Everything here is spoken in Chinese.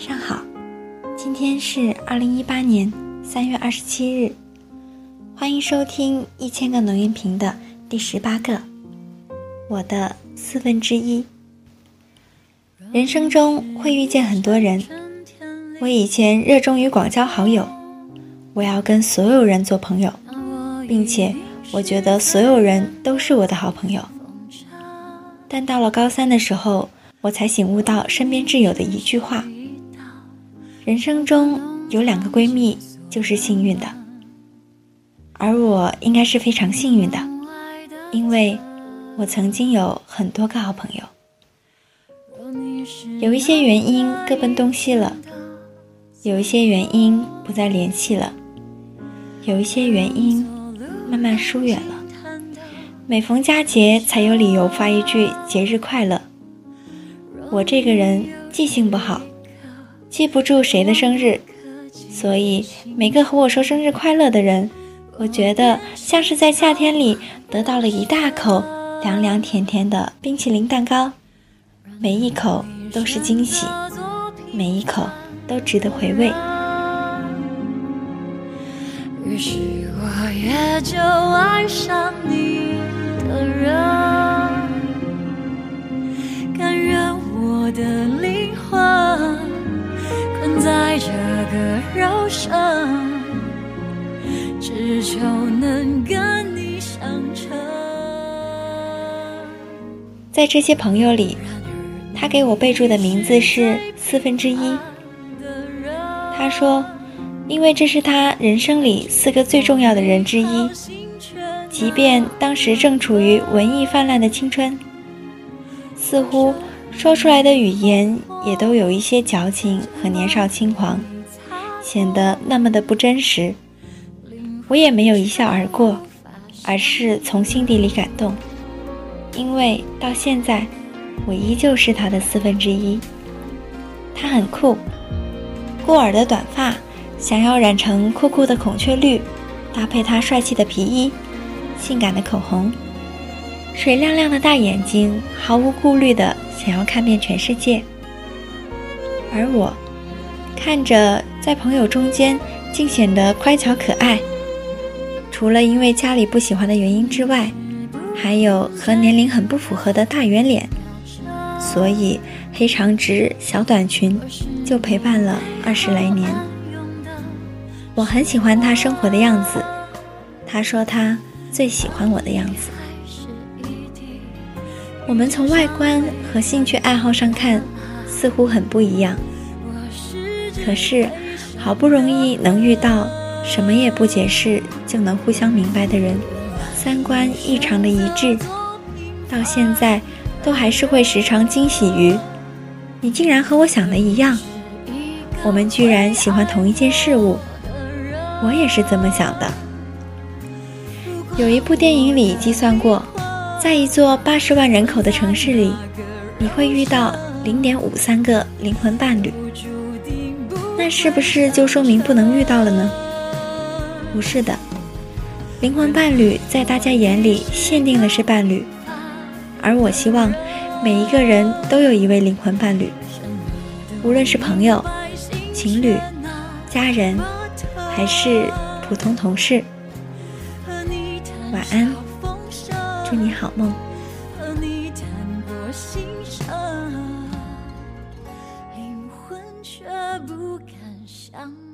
晚上好，今天是二零一八年三月二十七日，欢迎收听一千个能音瓶的第十八个，我的四分之一。人生中会遇见很多人，我以前热衷于广交好友，我要跟所有人做朋友，并且我觉得所有人都是我的好朋友。但到了高三的时候，我才醒悟到身边挚友的一句话。人生中有两个闺蜜就是幸运的，而我应该是非常幸运的，因为我曾经有很多个好朋友。有一些原因各奔东西了，有一些原因不再联系了，有一些原因慢慢疏远了。每逢佳节才有理由发一句节日快乐。我这个人记性不好。记不住谁的生日，所以每个和我说生日快乐的人，我觉得像是在夏天里得到了一大口凉凉甜甜的冰淇淋蛋糕，每一口都是惊喜，每一口都值得回味。于是我也就爱上你的人，个肉身，只求能跟你相称。在这些朋友里，他给我备注的名字是四分之一。他说，因为这是他人生里四个最重要的人之一，即便当时正处于文艺泛滥的青春，似乎。说出来的语言也都有一些矫情和年少轻狂，显得那么的不真实。我也没有一笑而过，而是从心底里感动，因为到现在，我依旧是他的四分之一。他很酷，过耳的短发，想要染成酷酷的孔雀绿，搭配他帅气的皮衣，性感的口红，水亮亮的大眼睛，毫无顾虑的。想要看遍全世界，而我看着在朋友中间竟显得乖巧可爱。除了因为家里不喜欢的原因之外，还有和年龄很不符合的大圆脸，所以黑长直小短裙就陪伴了二十来年。我很喜欢他生活的样子，他说他最喜欢我的样子。我们从外观和兴趣爱好上看，似乎很不一样。可是，好不容易能遇到什么也不解释就能互相明白的人，三观异常的一致，到现在都还是会时常惊喜于你竟然和我想的一样，我们居然喜欢同一件事物，我也是这么想的。有一部电影里计算过。在一座八十万人口的城市里，你会遇到零点五三个灵魂伴侣。那是不是就说明不能遇到了呢？不是的，灵魂伴侣在大家眼里限定的是伴侣，而我希望每一个人都有一位灵魂伴侣，无论是朋友、情侣、家人，还是普通同事。晚安，祝你好梦。却不敢想